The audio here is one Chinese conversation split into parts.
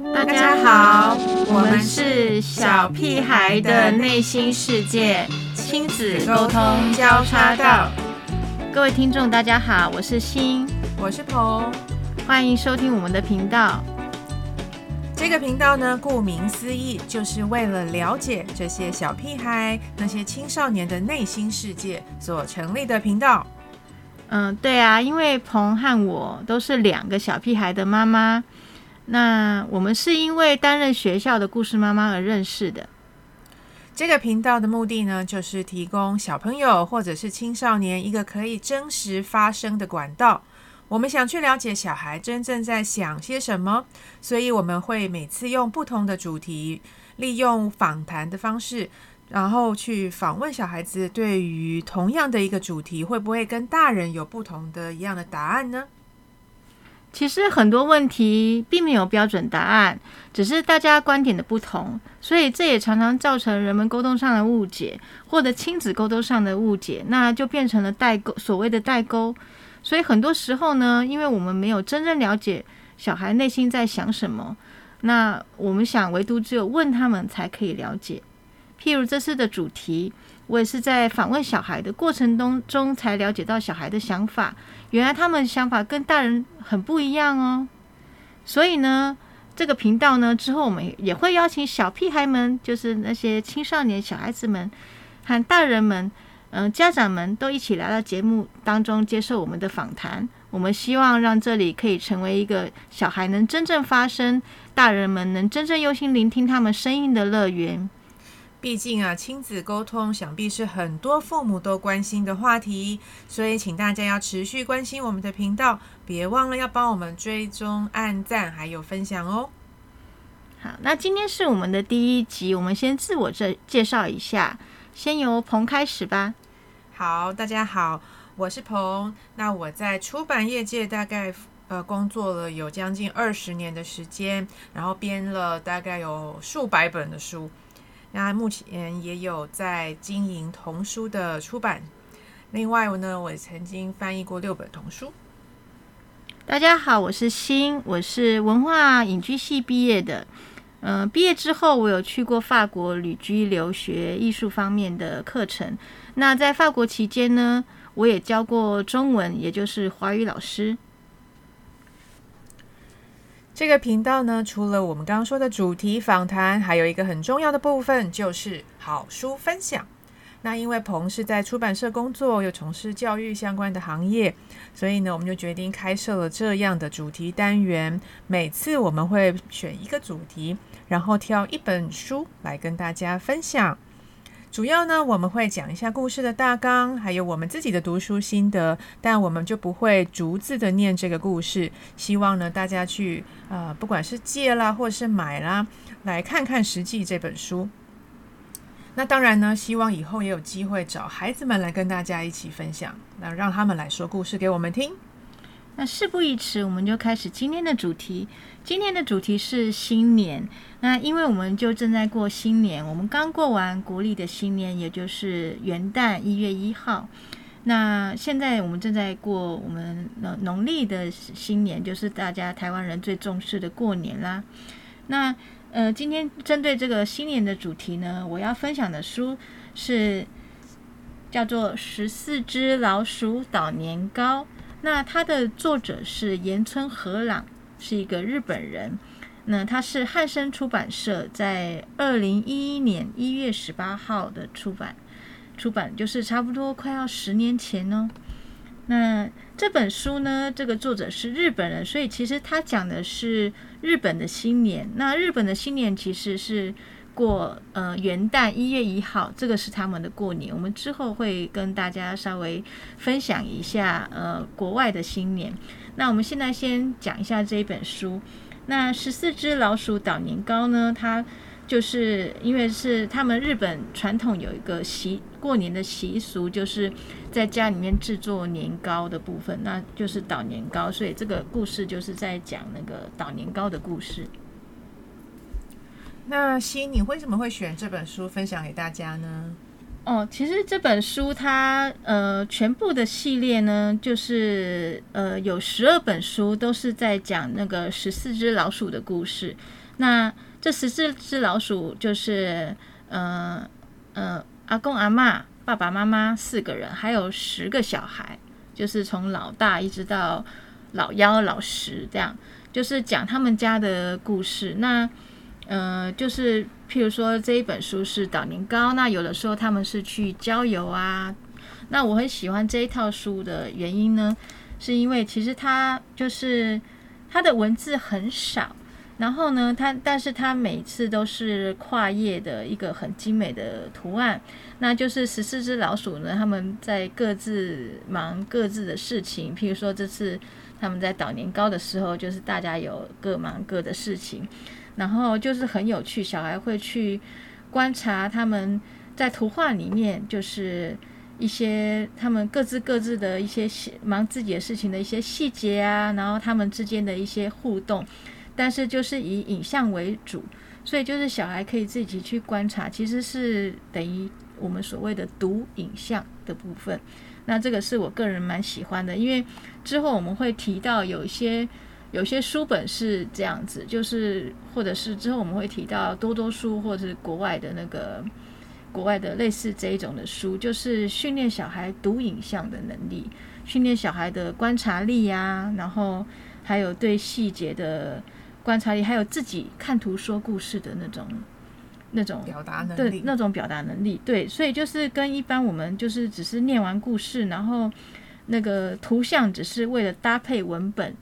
大家好，我们是小屁孩的内心世界，亲子沟通交叉道。各位听众，大家好，我是欣，我是鹏，欢迎收听我们的频道。这个频道呢，顾名思义，就是为了了解这些小屁孩、那些青少年的内心世界所成立的频道。嗯，对啊，因为鹏和我都是两个小屁孩的妈妈。那我们是因为担任学校的故事妈妈而认识的。这个频道的目的呢，就是提供小朋友或者是青少年一个可以真实发声的管道。我们想去了解小孩真正在想些什么，所以我们会每次用不同的主题，利用访谈的方式，然后去访问小孩子，对于同样的一个主题，会不会跟大人有不同的一样的答案呢？其实很多问题并没有标准答案，只是大家观点的不同，所以这也常常造成人们沟通上的误解，或者亲子沟通上的误解，那就变成了代沟，所谓的代沟。所以很多时候呢，因为我们没有真正了解小孩内心在想什么，那我们想唯独只有问他们才可以了解。譬如这次的主题。我也是在访问小孩的过程当中才了解到小孩的想法，原来他们想法跟大人很不一样哦。所以呢，这个频道呢之后我们也会邀请小屁孩们，就是那些青少年小孩子们和大人们，嗯，家长们都一起来到节目当中接受我们的访谈。我们希望让这里可以成为一个小孩能真正发声，大人们能真正用心聆听他们声音的乐园。毕竟啊，亲子沟通想必是很多父母都关心的话题，所以请大家要持续关心我们的频道，别忘了要帮我们追踪、按赞还有分享哦。好，那今天是我们的第一集，我们先自我介介绍一下，先由鹏开始吧。好，大家好，我是鹏。那我在出版业界大概呃工作了有将近二十年的时间，然后编了大概有数百本的书。那目前也有在经营童书的出版，另外呢，我曾经翻译过六本童书。大家好，我是欣，我是文化影剧系毕业的。嗯，毕业之后我有去过法国旅居留学艺术方面的课程。那在法国期间呢，我也教过中文，也就是华语老师。这个频道呢，除了我们刚刚说的主题访谈，还有一个很重要的部分，就是好书分享。那因为彭是在出版社工作，又从事教育相关的行业，所以呢，我们就决定开设了这样的主题单元。每次我们会选一个主题，然后挑一本书来跟大家分享。主要呢，我们会讲一下故事的大纲，还有我们自己的读书心得，但我们就不会逐字的念这个故事。希望呢，大家去呃，不管是借啦，或者是买啦，来看看实际这本书。那当然呢，希望以后也有机会找孩子们来跟大家一起分享，那让他们来说故事给我们听。那事不宜迟，我们就开始今天的主题。今天的主题是新年。那因为我们就正在过新年，我们刚过完国历的新年，也就是元旦一月一号。那现在我们正在过我们农农历的新年，就是大家台湾人最重视的过年啦。那呃，今天针对这个新年的主题呢，我要分享的书是叫做《十四只老鼠捣年糕》。那它的作者是岩村和朗，是一个日本人。那他是汉生出版社在二零一一年一月十八号的出版，出版就是差不多快要十年前哦。那这本书呢，这个作者是日本人，所以其实他讲的是日本的新年。那日本的新年其实是。过呃元旦一月一号，这个是他们的过年。我们之后会跟大家稍微分享一下呃国外的新年。那我们现在先讲一下这一本书。那十四只老鼠捣年糕呢？它就是因为是他们日本传统有一个习过年的习俗，就是在家里面制作年糕的部分，那就是捣年糕。所以这个故事就是在讲那个捣年糕的故事。那西，你为什么会选这本书分享给大家呢？哦，其实这本书它呃全部的系列呢，就是呃有十二本书都是在讲那个十四只老鼠的故事。那这十四只老鼠就是呃呃阿公阿妈、爸爸妈妈四个人，还有十个小孩，就是从老大一直到老幺、老十这样，就是讲他们家的故事。那呃就是。譬如说这一本书是导年糕，那有的时候他们是去郊游啊。那我很喜欢这一套书的原因呢，是因为其实它就是它的文字很少，然后呢，它但是它每次都是跨页的一个很精美的图案。那就是十四只老鼠呢，他们在各自忙各自的事情。譬如说这次他们在捣年糕的时候，就是大家有各忙各的事情。然后就是很有趣，小孩会去观察他们在图画里面，就是一些他们各自各自的一些忙自己的事情的一些细节啊，然后他们之间的一些互动，但是就是以影像为主，所以就是小孩可以自己去观察，其实是等于我们所谓的读影像的部分。那这个是我个人蛮喜欢的，因为之后我们会提到有一些。有些书本是这样子，就是或者是之后我们会提到多多书，或者是国外的那个国外的类似这一种的书，就是训练小孩读影像的能力，训练小孩的观察力呀，然后还有对细节的观察力，还有自己看图说故事的那种那种表达能力，那种表达能力，对，所以就是跟一般我们就是只是念完故事，然后那个图像只是为了搭配文本。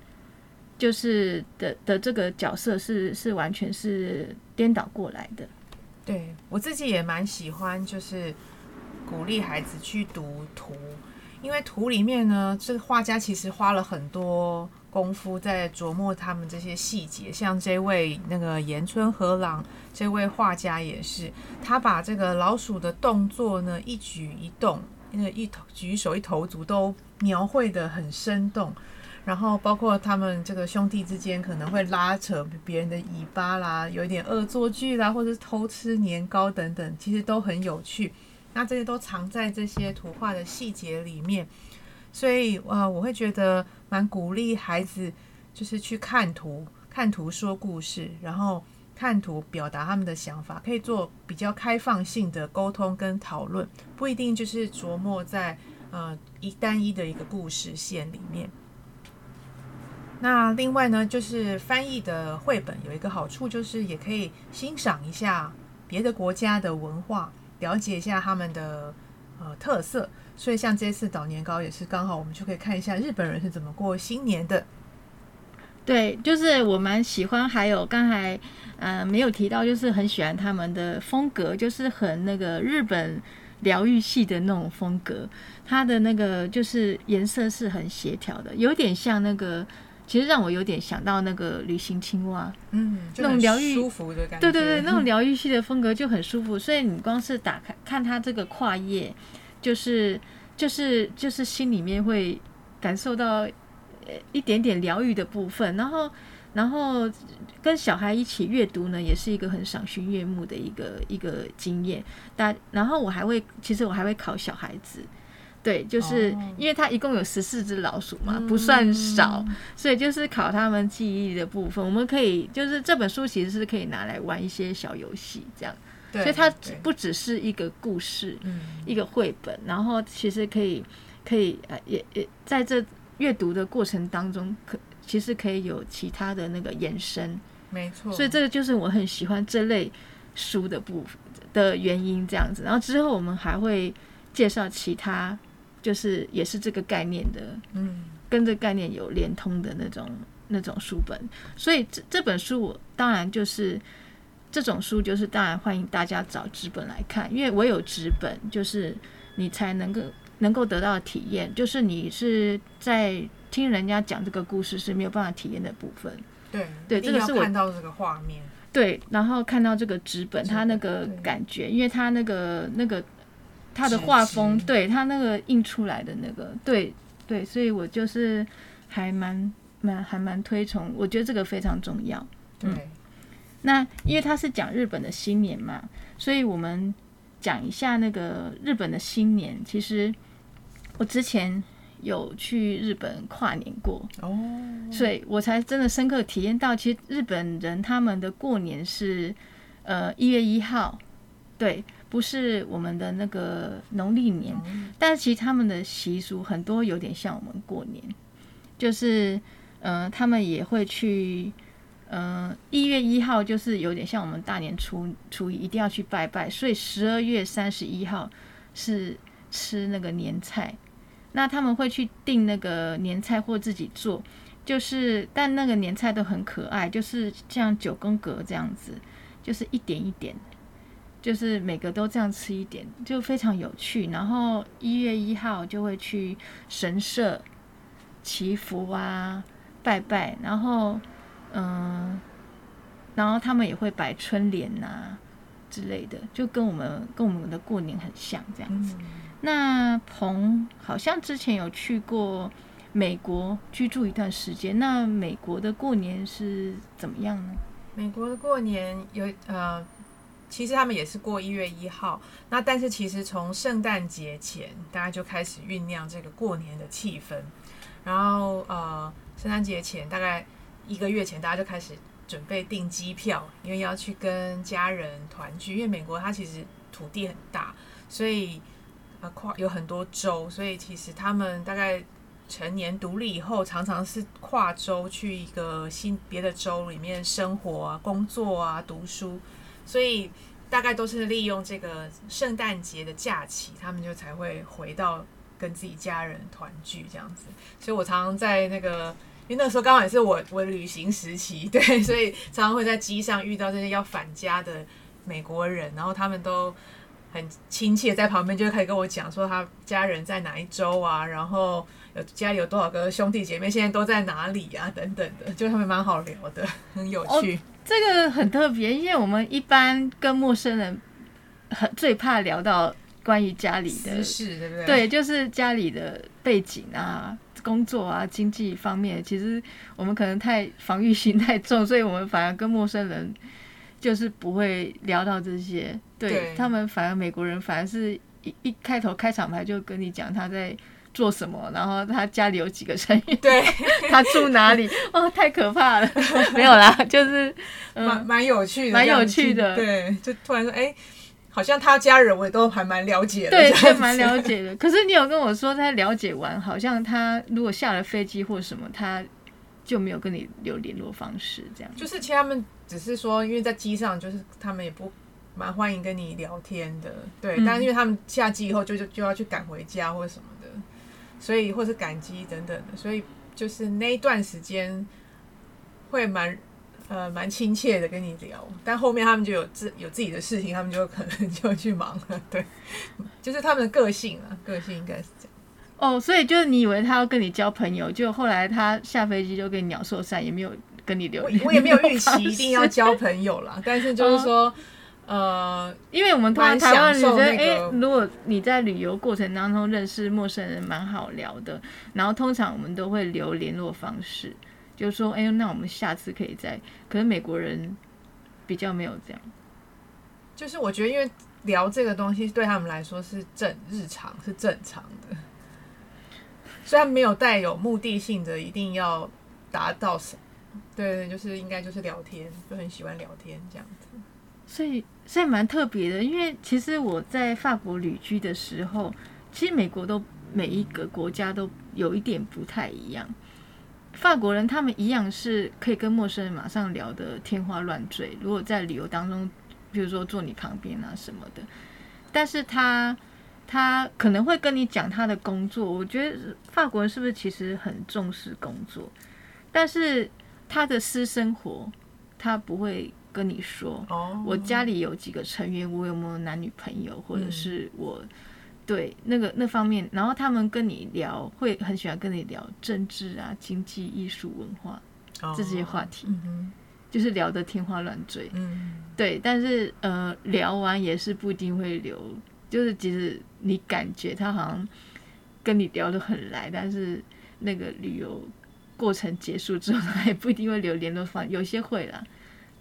就是的的这个角色是是完全是颠倒过来的。对我自己也蛮喜欢，就是鼓励孩子去读图，因为图里面呢，这个画家其实花了很多功夫在琢磨他们这些细节。像这位那个岩村和朗这位画家也是，他把这个老鼠的动作呢，一举一动，那个一头举手一投足都描绘的很生动。然后包括他们这个兄弟之间可能会拉扯别人的尾巴啦，有一点恶作剧啦，或者是偷吃年糕等等，其实都很有趣。那这些都藏在这些图画的细节里面，所以呃，我会觉得蛮鼓励孩子，就是去看图，看图说故事，然后看图表达他们的想法，可以做比较开放性的沟通跟讨论，不一定就是琢磨在呃一单一的一个故事线里面。那另外呢，就是翻译的绘本有一个好处，就是也可以欣赏一下别的国家的文化，了解一下他们的呃特色。所以像这次捣年糕也是刚好，我们就可以看一下日本人是怎么过新年的。对，就是我蛮喜欢，还有刚才呃没有提到，就是很喜欢他们的风格，就是很那个日本疗愈系的那种风格。它的那个就是颜色是很协调的，有点像那个。其实让我有点想到那个旅行青蛙，嗯，那种疗愈舒服的感觉，对对对，那种疗愈系的风格就很舒服。所以你光是打开看它这个跨页，就是就是就是心里面会感受到呃一点点疗愈的部分。然后然后跟小孩一起阅读呢，也是一个很赏心悦目的一个一个经验。但然后我还会，其实我还会考小孩子。对，就是因为它一共有十四只老鼠嘛，不算少，所以就是考他们记忆的部分。我们可以就是这本书其实是可以拿来玩一些小游戏，这样。对。所以它不只是一个故事，一个绘本，然后其实可以可以呃也也在这阅读的过程当中，可其实可以有其他的那个延伸。没错。所以这个就是我很喜欢这类书的部分的原因，这样子。然后之后我们还会介绍其他。就是也是这个概念的，嗯，跟这概念有连通的那种那种书本，所以这这本书我当然就是这种书，就是当然欢迎大家找纸本来看，因为我有纸本，就是你才能够能够得到体验，就是你是在听人家讲这个故事是没有办法体验的部分。对对，这个是我看到这个画面，对，然后看到这个纸本，它那个感觉，因为它那个那个。他的画风，对他那个印出来的那个，对对，所以我就是还蛮蛮还蛮推崇，我觉得这个非常重要。对，那因为他是讲日本的新年嘛，所以我们讲一下那个日本的新年。其实我之前有去日本跨年过，哦，所以我才真的深刻体验到，其实日本人他们的过年是呃一月一号，对，不是我们的那个农历年，但是其实他们的习俗很多有点像我们过年，就是呃他们也会去。嗯，一月一号就是有点像我们大年初初一一定要去拜拜，所以十二月三十一号是吃那个年菜。那他们会去订那个年菜或自己做，就是但那个年菜都很可爱，就是像九宫格这样子，就是一点一点，就是每个都这样吃一点，就非常有趣。然后一月一号就会去神社祈福啊，拜拜，然后。嗯，然后他们也会摆春联呐之类的，就跟我们跟我们的过年很像这样子。那彭好像之前有去过美国居住一段时间，那美国的过年是怎么样呢？美国的过年有呃，其实他们也是过一月一号，那但是其实从圣诞节前，大家就开始酝酿这个过年的气氛，然后呃，圣诞节前大概。一个月前，大家就开始准备订机票，因为要去跟家人团聚。因为美国它其实土地很大，所以呃跨有很多州，所以其实他们大概成年独立以后，常常是跨州去一个新别的州里面生活啊、工作啊、读书，所以大概都是利用这个圣诞节的假期，他们就才会回到跟自己家人团聚这样子。所以我常常在那个。因为那时候刚好也是我我旅行时期，对，所以常常会在机上遇到这些要返家的美国人，然后他们都很亲切，在旁边就开始跟我讲说他家人在哪一州啊，然后有家里有多少个兄弟姐妹，现在都在哪里啊，等等的，就他们蛮好聊的，很有趣。这个很特别，因为我们一般跟陌生人很最怕聊到关于家里的事，对不对？对，就是家里的背景啊。工作啊，经济方面，其实我们可能太防御心太重，所以我们反而跟陌生人就是不会聊到这些。对他们，反而美国人反而是一一开头开场白就跟你讲他在做什么，然后他家里有几个成员，对 他住哪里，哦，太可怕了。没有啦，就是蛮蛮有趣的，蛮有趣的。对，就突然说，哎。好像他家人我也都还蛮了解的，对，还蛮了解的。可是你有跟我说，他了解完，好像他如果下了飞机或什么，他就没有跟你留联络方式，这样。就是其实他们只是说，因为在机上，就是他们也不蛮欢迎跟你聊天的，对。但是因为他们下机以后就就就要去赶回家或者什么的，所以或是感激等等的，所以就是那一段时间会蛮。呃，蛮亲切的跟你聊，但后面他们就有自有自己的事情，他们就可能就去忙了。对，就是他们的个性啊，个性应该是这样。哦，所以就是你以为他要跟你交朋友，就后来他下飞机就跟你鸟兽散，也没有跟你留。我也没有预期 一定要交朋友啦，但是就是说，呃，因为我们台湾人觉得，哎，如果你在旅游过程当中认识陌生人，蛮好聊的。然后通常我们都会留联络方式。就说，哎，那我们下次可以再。可是美国人比较没有这样。就是我觉得，因为聊这个东西对他们来说是正日常，是正常的。虽然没有带有目的性的，一定要达到什么。对对，就是应该就是聊天，就很喜欢聊天这样子。所以，所以蛮特别的。因为其实我在法国旅居的时候，其实美国都每一个国家都有一点不太一样。法国人他们一样是可以跟陌生人马上聊的天花乱坠。如果在旅游当中，比如说坐你旁边啊什么的，但是他他可能会跟你讲他的工作。我觉得法国人是不是其实很重视工作？但是他的私生活他不会跟你说。哦，我家里有几个成员，我有没有男女朋友，或者是我。对，那个那方面，然后他们跟你聊，会很喜欢跟你聊政治啊、经济、艺术、文化这些话题，就是聊得天花乱坠。嗯，对，但是呃，聊完也是不一定会留，就是即使你感觉他好像跟你聊得很来，但是那个旅游过程结束之后，他也不一定会留联络方，有些会啦。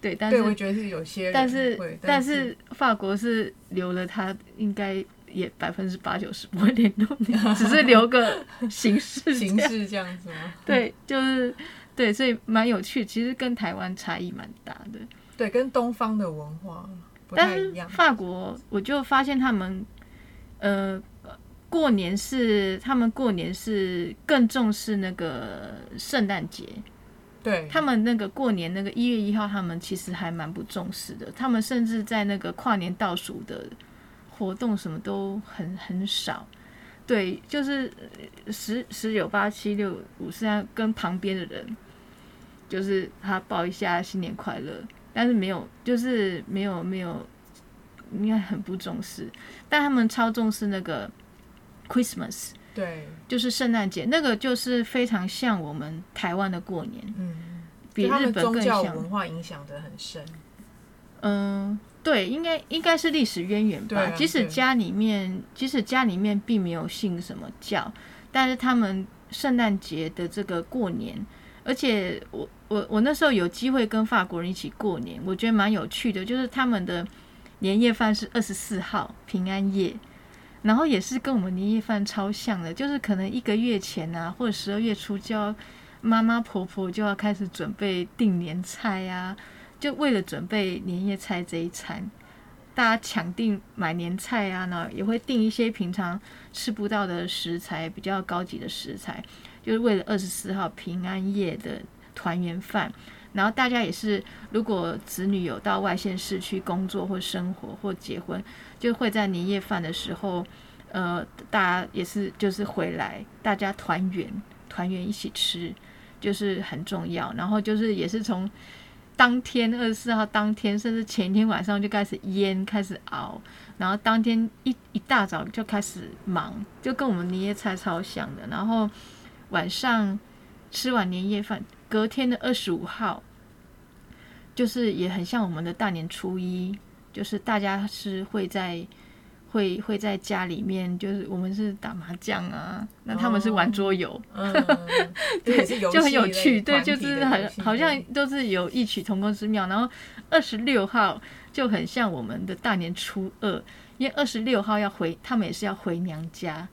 对，但是，我觉得是有些人但是会，但是法国是留了他应该也百分之八九十不会联络你，只是留个形式形式这样子吗？对，就是对，所以蛮有趣，其实跟台湾差异蛮大的。对，跟东方的文化不但是太一样。法国，我就发现他们，呃，过年是他们过年是更重视那个圣诞节，对，他们那个过年那个一月一号，他们其实还蛮不重视的，他们甚至在那个跨年倒数的活动什么都很很少。对，就是十十九八七六五是要跟旁边的人，就是他报一下新年快乐，但是没有，就是没有没有，应该很不重视。但他们超重视那个 Christmas，对，就是圣诞节，那个就是非常像我们台湾的过年，嗯，比日本更们宗教像。文化影响的很深。嗯，对，应该应该是历史渊源吧。啊即使家里面，即使家里面并没有信什么教，但是他们圣诞节的这个过年，而且我我我那时候有机会跟法国人一起过年，我觉得蛮有趣的，就是他们的年夜饭是二十四号平安夜。然后也是跟我们年夜饭超像的，就是可能一个月前啊，或者十二月初就要妈妈婆婆就要开始准备订年菜啊，就为了准备年夜菜这一餐，大家抢订买年菜啊，然后也会订一些平常吃不到的食材，比较高级的食材，就是为了二十四号平安夜的团圆饭。然后大家也是，如果子女有到外县市去工作或生活或结婚，就会在年夜饭的时候，呃，大家也是就是回来，大家团圆，团圆一起吃，就是很重要。然后就是也是从当天二十四号当天，甚至前一天晚上就开始腌，开始熬，然后当天一一大早就开始忙，就跟我们年夜菜超像的。然后晚上吃完年夜饭，隔天的二十五号，就是也很像我们的大年初一，就是大家是会在会会在家里面，就是我们是打麻将啊，那他们是玩桌游，嗯，对，就很有趣，对，就是很好像都是有异曲同工之妙。然后二十六号就很像我们的大年初二，因为二十六号要回，他们也是要回娘家。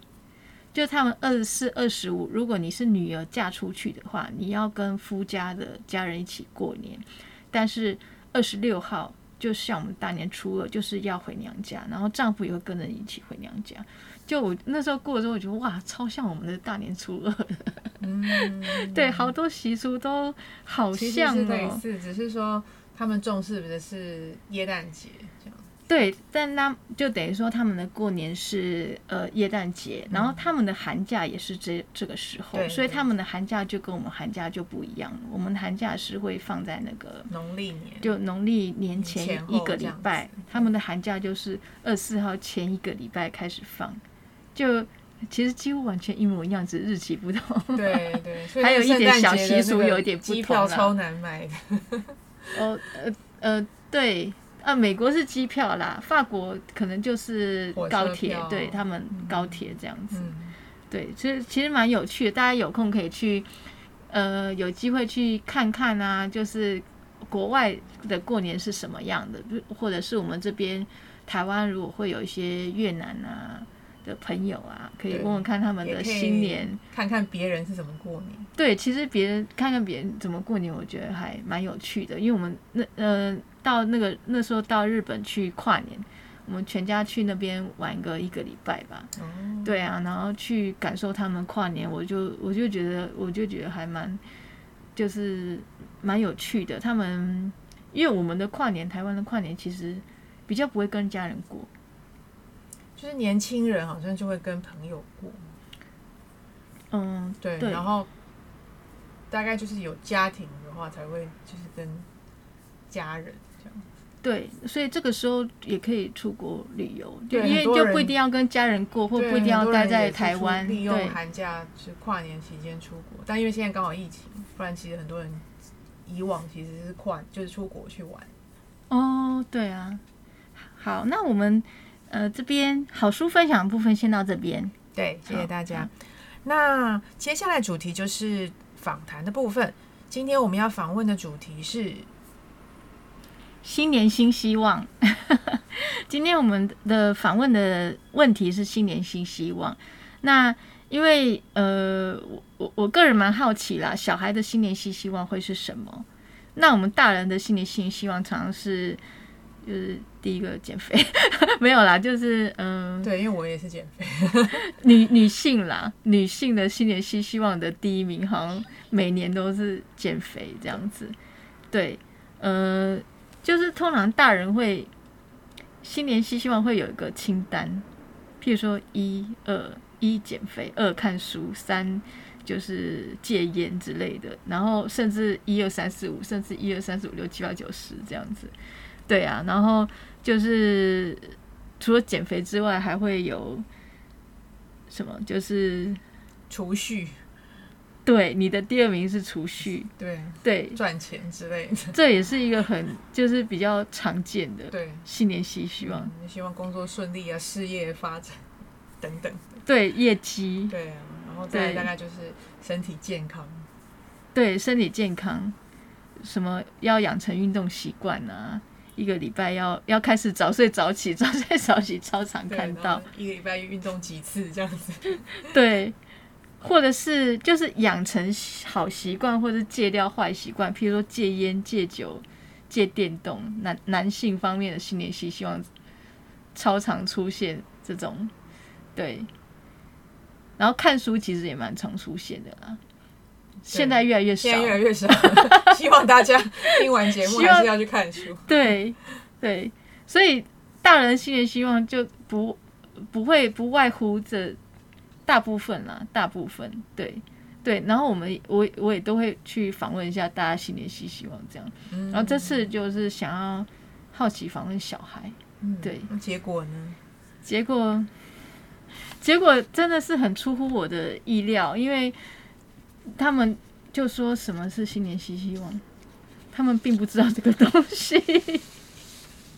就他们二十四、二十五，如果你是女儿嫁出去的话，你要跟夫家的家人一起过年。但是二十六号，就像我们大年初二，就是要回娘家，然后丈夫也会跟着一起回娘家。就我那时候过的时候，我觉得哇，超像我们的大年初二。嗯，对，好多习俗都好其实像是类哦。似，只是说他们重视的是耶诞节这样。对，但那就等于说他们的过年是呃耶诞节，然后他们的寒假也是这这个时候，所以他们的寒假就跟我们寒假就不一样了。我们的寒假是会放在那个农历年就农历年前一个礼拜，他们的寒假就是二十四号前一个礼拜开始放，就其实几乎完全一模一样，只是日期不同。对对，还有一点小习俗有一点不同机票超难买的。哦，呃呃，对，啊，美国是机票啦，法国可能就是高铁，对他们高铁这样子，嗯，对，其实其实蛮有趣的，大家有空可以去，呃，有机会去看看啊，就是国外的过年是什么样的，或者是我们这边台湾如果会有一些越南啊的朋友啊，可以问问看他们的新年。看看别人是怎么过年。对，其实别人看看别人怎么过年，我觉得还蛮有趣的。因为我们那呃到那个那时候到日本去跨年，我们全家去那边玩个一个礼拜吧。哦，对啊，然后去感受他们跨年，我就我就觉得我就觉得还蛮就是蛮有趣的。他们因为我们的跨年，台湾的跨年其实比较不会跟家人过。就是年轻人好像就会跟朋友过，嗯，对，对然后大概就是有家庭的话才会就是跟家人这样。对，所以这个时候也可以出国旅游，就对因为就不一定要跟家人过，或不一定要待在台湾。利用对，寒假是跨年期间出国，但因为现在刚好疫情，不然其实很多人以往其实是跨就是出国去玩。哦，对啊。好，那我们呃这边好书分享的部分先到这边。对，谢谢大家。那接下来主题就是访谈的部分。今天我们要访问的主题是新年新希望。今天我们的访问的问题是新年新希望。那因为呃，我我我个人蛮好奇啦，小孩的新年新希望会是什么？那我们大人的新年新希望常常是就是第一个减肥，没有啦，就是嗯，对，因为我也是减肥。女女性啦，女性的新年新希望的第一名，好像每年都是减肥这样子。对，呃，就是通常大人会新年新希望会有一个清单，譬如说一二一减肥，二看书，三就是戒烟之类的，然后甚至一二三四五，甚至一二三四五六七八九十这样子。对啊，然后就是除了减肥之外，还会有什么？就是储蓄，对你的第二名是储蓄，对对，赚钱之类的。这也是一个很就是比较常见的对，新年希希望。嗯希望工作顺利啊，事业发展等等。对业绩，对啊，然后再大概就是身体健康。对身体健康，什么要养成运动习惯啊？一个礼拜要要开始早睡早起，早睡早起超常看到。一个礼拜运动几次这样子。对，或者是就是养成好习惯，或者是戒掉坏习惯，譬如说戒烟、戒酒、戒电动。男男性方面的新年新希望超常出现这种，对。然后看书其实也蛮常出现的啦，现在越来越少现。在越来越少，希望大家听完节目还是要去看书。对对，所以大人新年希望就不不会不外乎这大部分啦，大部分对对。然后我们我我也都会去访问一下大家新年新希望这样。嗯然后这次就是想要好奇访问小孩，嗯对那结果呢？结果结果真的是很出乎我的意料，因为他们就说什么是新年新希望，他们并不知道这个东西。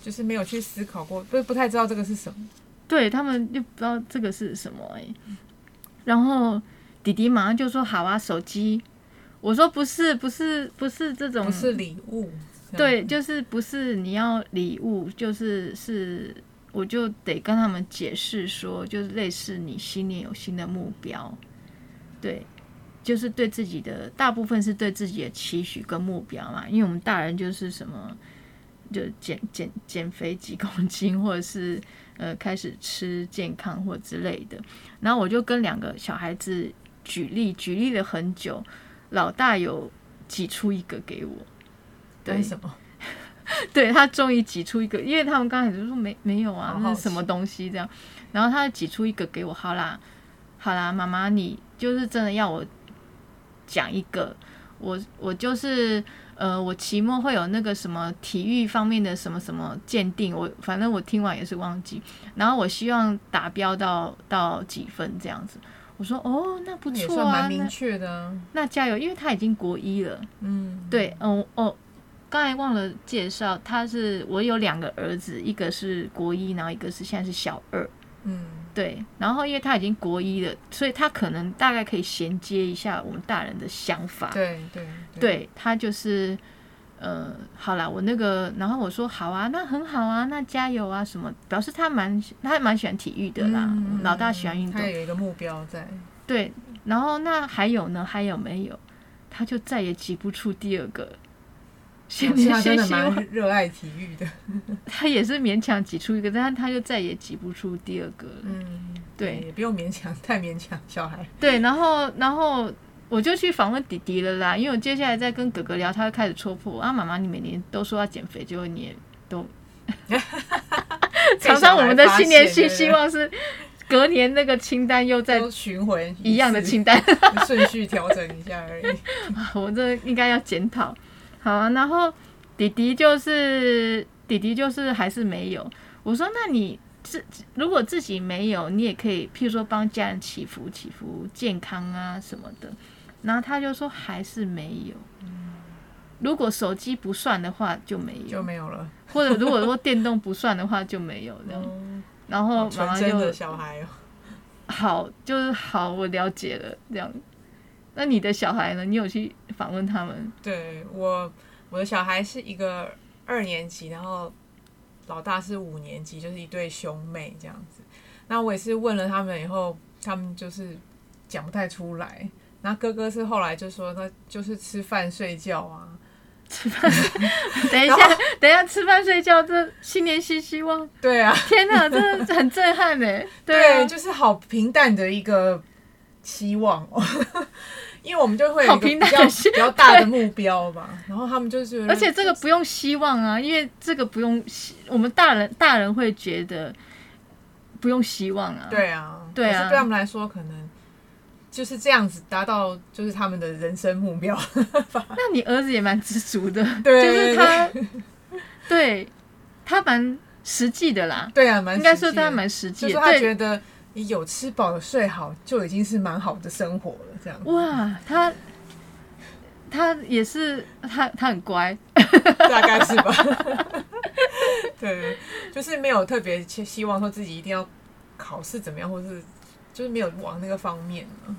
就是没有去思考过，不不太知道这个是什么。对他们就不知道这个是什么哎、然后弟弟马上就说好啊，手机。我说不是不是不是这种，不是礼物。对，就是不是你要礼物，就是是我就得跟他们解释说，就是类似你心里有新的目标，对，就是对自己的大部分是对自己的期许跟目标嘛，因为我们大人就是什么。就减减减肥几公斤，或者是呃开始吃健康或之类的。然后我就跟两个小孩子举例，举例了很久，老大有挤出一个给我，对什么？对他终于挤出一个，因为他们刚开始就说没没有啊那是什么东西这样，然后他挤出一个给我，好啦，好啦，妈妈你就是真的要我讲一个，我我就是呃，我期末会有那个什么体育方面的什么什么鉴定，我反正我听完也是忘记，然后我希望达标到到几分这样子。我说哦，那不也错啊，算蛮明那确的啊。那加油，因为他已经国一了。嗯，对，嗯，哦，刚才忘了介绍，他是我有两个儿子，一个是国一，然后一个是现在是小二。嗯，对，然后因为他已经国一了，所以他可能大概可以衔接一下我们大人的想法。对对对他就是，呃，好啦，我那个，然后我说好啊，那很好啊，那加油啊，什么，表示他蛮他蛮喜欢体育的啦，嗯老大喜欢运动他，有一个目标在。对，然后那还有呢？还有没有？他就再也挤不出第二个。新表示他真的年新希望，蛮热爱体育的。他也是勉强挤出一个，但是他就再也挤不出第二个了。嗯，对也不用勉强，太勉强小孩。对，然后然后我就去访问弟弟了啦，因为我接下来在跟哥哥聊，他会开始戳破啊，妈妈，你每年都说要减肥，结果你也都 常常我们的新年新希望是隔年那个清单又在都巡回一样的清单。顺序调整一下而已。我这应该要检讨。好啊，然后弟弟就是弟弟就是还是没有。我说那你自如果自己没有，你也可以，譬如说帮家人祈福祈福健康啊什么的。然后他就说还是没有。如果手机不算的话就没有，就没有了。或者如果说电动不算的话就没有这样。嗯，然后妈妈就小孩哦。好，就是好，我了解了这样。那你的小孩呢？你有去访问他们？对我，我的小孩是一个二年级，然后老大是五年级，就是一对兄妹这样子。那我也是问了他们以后，他们就是讲不太出来。然后哥哥是后来就说他就是吃饭睡觉啊，吃 饭等一下，等一下，吃饭睡觉，这新年新希望。对啊，天哪，这很震撼 哎。对，啊，就是好平淡的一个期望哦。因为我们就会有好平淡比较比较大的目标吧。然后他们就是，而且这个不用希望啊，因为这个不用希，我们大人大人会觉得不用希望啊。对啊，对啊对他们来说，可能就是这样子达到就是他们的人生目标。那你儿子也蛮知足的，对就是他，对他蛮实际的啦。对啊，蛮应该说他蛮实际的，就是他觉得你有吃饱有睡好，就已经是蛮好的生活了。这样，哇，他他也是他他很乖，大概是吧？对，就是没有特别希希望说自己一定要考试怎么样，或是就是没有往那个方面啊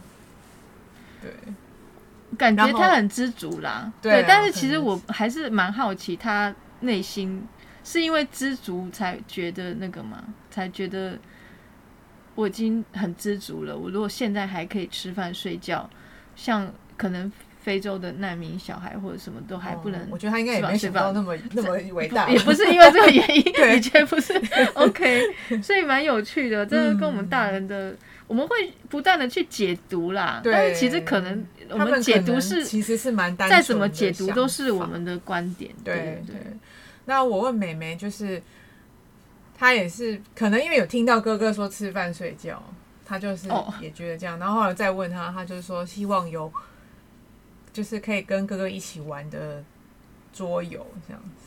对，感觉他很知足啦。对啊但是其实我还是蛮好奇，他内心是因为知足才觉得那个吗？才觉得我已经很知足了。我如果现在还可以吃饭睡觉，像可能非洲的难民小孩或者什么都还不能、哦我觉得他应该也没想到那么那么伟大，也不是因为这个原因，对的确不是 OK，所以蛮有趣的。这个跟我们大人的，我们会不断的去解读啦。但是其实可能我他们解读是其实是蛮再怎么解读都是我们的观点。对对对。那我问妹妹，就是她也是可能因为有听到哥哥说吃饭睡觉，他就是哦也觉得这样。然后后来再问他，他就是说希望有就是可以跟哥哥一起玩的桌游这样子。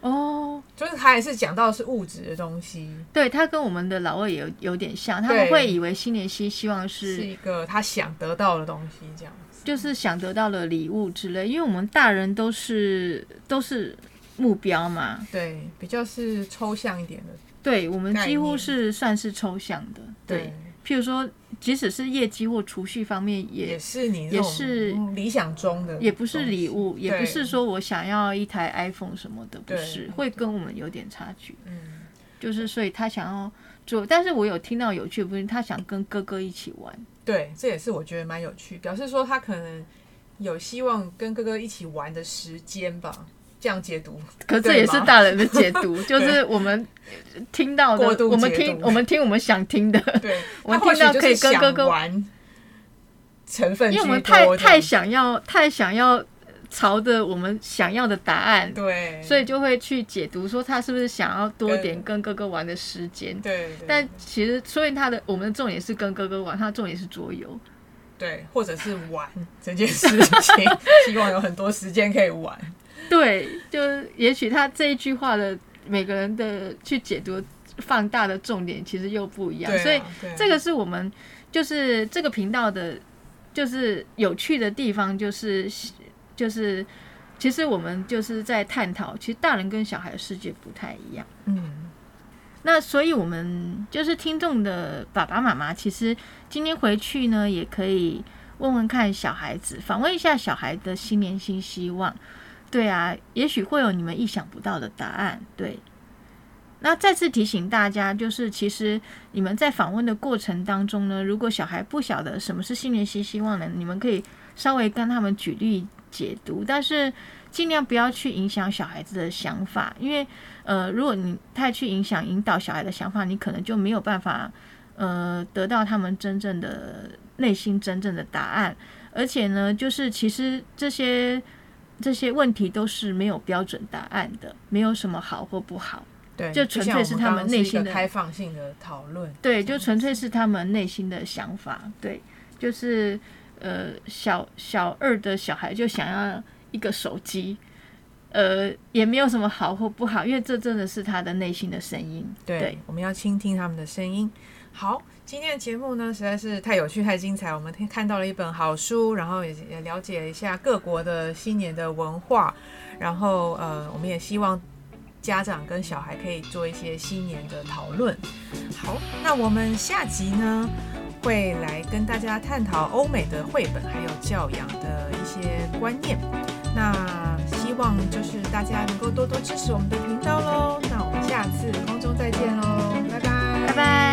哦，就是他也是讲到是物质的东西，对他跟我们的老二也有有点像，他们会以为新年希希望是是一个他想得到的东西，这样子。就是想得到的礼物之类，因为我们大人都是都是目标嘛，对，比较是抽象一点的。对我们几乎是算是抽象的，对。譬如说，即使是业绩或储蓄方面也，也是你也是嗯理想中的，也不是礼物，也不是说我想要一台 iPhone 什么的，不是，会跟我们有点差距。嗯，就是所以他想要做，但是我有听到有趣的部分，他想跟哥哥一起玩。对，这也是我觉得蛮有趣，表示说他可能有希望跟哥哥一起玩的时间吧，这样解读。可是这也是大人的解读，就是我们听到的我们听我们听我们想听的，对，我们听到可以跟哥哥玩成分，因为我们太太想要太想要朝着我们想要的答案，对，所以就会去解读说他是不是想要多跟点跟哥哥玩的时间。对，对但其实，所以他的我们的重点是跟哥哥玩，他的重点是桌游。对，或者是玩这件事情，希望有很多时间可以玩。对，就是也许他这一句话的每个人的去解读放大的重点其实又不一样，啊所以这个是我们就是这个频道的，就是有趣的地方，就是就是其实我们就是在探讨，其实大人跟小孩的世界不太一样。嗯，那所以，我们就是听众的爸爸妈妈，其实今天回去呢，也可以问问看小孩子，访问一下小孩的新年新希望。对啊，也许会有你们意想不到的答案。对，那再次提醒大家，就是其实你们在访问的过程当中呢，如果小孩不晓得什么是新年新希望呢，你们可以稍微跟他们举例解读，但是尽量不要去影响小孩子的想法，因为呃，如果你太去影响引导小孩的想法，你可能就没有办法呃得到他们真正的内心真正的答案。而且呢，就是其实这些这些问题都是没有标准答案的，没有什么好或不好。对，就纯粹是他们内心的开放性的讨论。对，就纯粹是他们内心的想法。对，就是呃，小小二的小孩就想要一个手机，呃，也没有什么好或不好，因为这真的是他的内心的声音。对，对我们要倾听他们的声音。好，今天的节目呢实在是太有趣、太精彩。我们看到了一本好书，然后也也了解一下各国的新年的文化，然后呃，我们也希望家长跟小孩可以做一些新年的讨论。好，那我们下集呢会来跟大家探讨欧美的绘本还有教养的一些观念。那希望就是大家能够多多支持我们的频道喽。那我们下次空中再见喽。拜拜，拜拜